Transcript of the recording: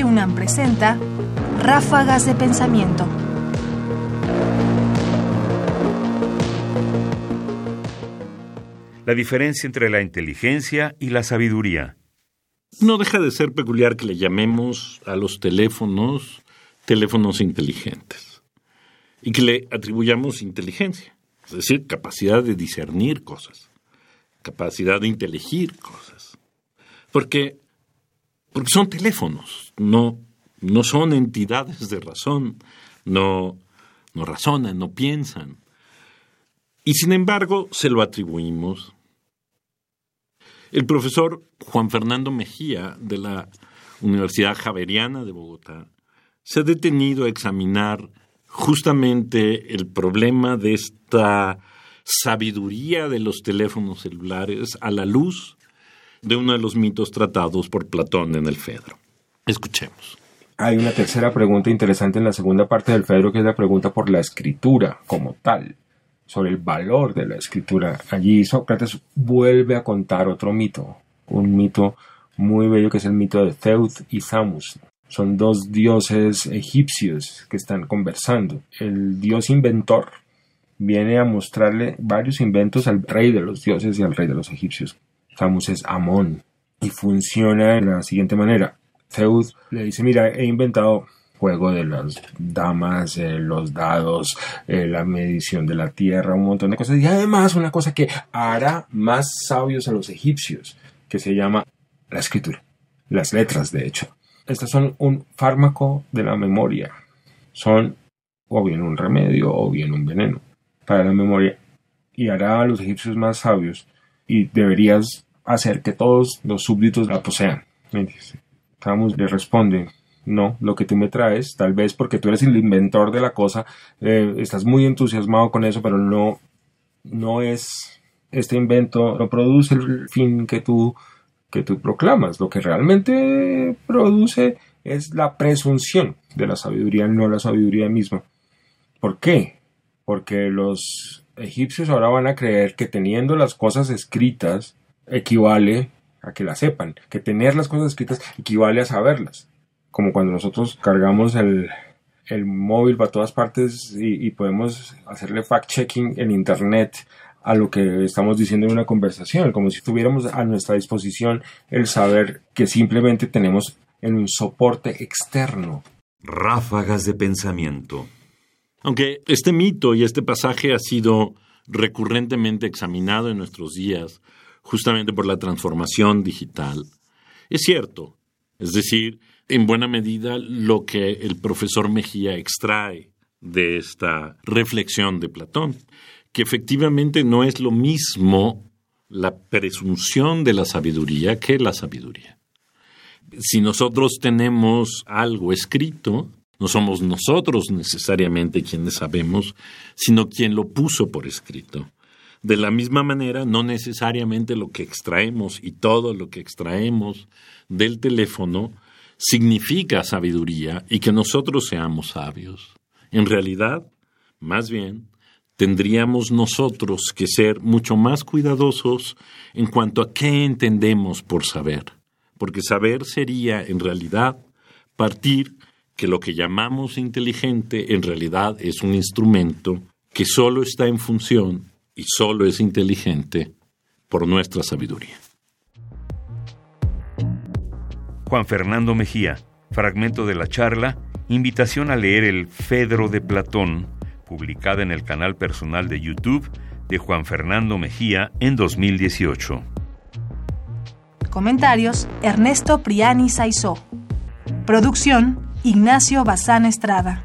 Radio UNAM presenta Ráfagas de Pensamiento. La diferencia entre la inteligencia y la sabiduría. No deja de ser peculiar que le llamemos a los teléfonos teléfonos inteligentes y que le atribuyamos inteligencia, es decir, capacidad de discernir cosas, capacidad de inteligir cosas. Porque, porque son teléfonos, no, no son entidades de razón, no, no razonan, no piensan. Y sin embargo, se lo atribuimos. El profesor Juan Fernando Mejía de la Universidad Javeriana de Bogotá se ha detenido a examinar justamente el problema de esta sabiduría de los teléfonos celulares a la luz de uno de los mitos tratados por Platón en el Fedro. Escuchemos. Hay una tercera pregunta interesante en la segunda parte del Fedro, que es la pregunta por la escritura como tal, sobre el valor de la escritura. Allí Sócrates vuelve a contar otro mito, un mito muy bello que es el mito de Zeus y Zamus. Son dos dioses egipcios que están conversando. El dios inventor viene a mostrarle varios inventos al rey de los dioses y al rey de los egipcios. Samus es Amón y funciona de la siguiente manera. Zeus le dice, mira, he inventado juego de las damas, eh, los dados, eh, la medición de la tierra, un montón de cosas. Y además una cosa que hará más sabios a los egipcios, que se llama la escritura, las letras de hecho. Estas son un fármaco de la memoria. Son o bien un remedio o bien un veneno para la memoria y hará a los egipcios más sabios y deberías hacer que todos los súbditos la posean. Camus le responde, no, lo que tú me traes, tal vez porque tú eres el inventor de la cosa, eh, estás muy entusiasmado con eso, pero no, no es este invento, no produce el fin que tú, que tú proclamas. Lo que realmente produce es la presunción de la sabiduría, no la sabiduría misma. ¿Por qué? porque los egipcios ahora van a creer que teniendo las cosas escritas equivale a que las sepan, que tener las cosas escritas equivale a saberlas. Como cuando nosotros cargamos el, móvil para todas partes y, y podemos hacerle fact-checking en Internet a lo que estamos diciendo en una conversación, como si tuviéramos a nuestra disposición el saber que simplemente tenemos en un soporte externo. Ráfagas de pensamiento. Aunque este mito y este pasaje ha sido recurrentemente examinado en nuestros días, justamente por la transformación digital, es cierto. Es decir, en buena medida lo que el profesor Mejía extrae de esta reflexión de Platón, que efectivamente no es lo mismo la presunción de la sabiduría que la sabiduría. Si nosotros tenemos algo escrito, no somos nosotros necesariamente quienes sabemos, sino quien lo puso por escrito. De la misma manera, no necesariamente lo que extraemos y todo lo que extraemos del teléfono significa sabiduría y que nosotros seamos sabios. En realidad, más bien, tendríamos nosotros que ser mucho más cuidadosos en cuanto a qué entendemos por saber, porque saber sería, en realidad, partir que lo que llamamos inteligente en realidad es un instrumento que solo está en función y solo es inteligente por nuestra sabiduría. Juan Fernando Mejía, fragmento de la charla, invitación a leer el Fedro de Platón, publicada en el canal personal de YouTube de Juan Fernando Mejía en 2018. Comentarios: Ernesto Priani Saizó. Producción: Ignacio Bazán Estrada.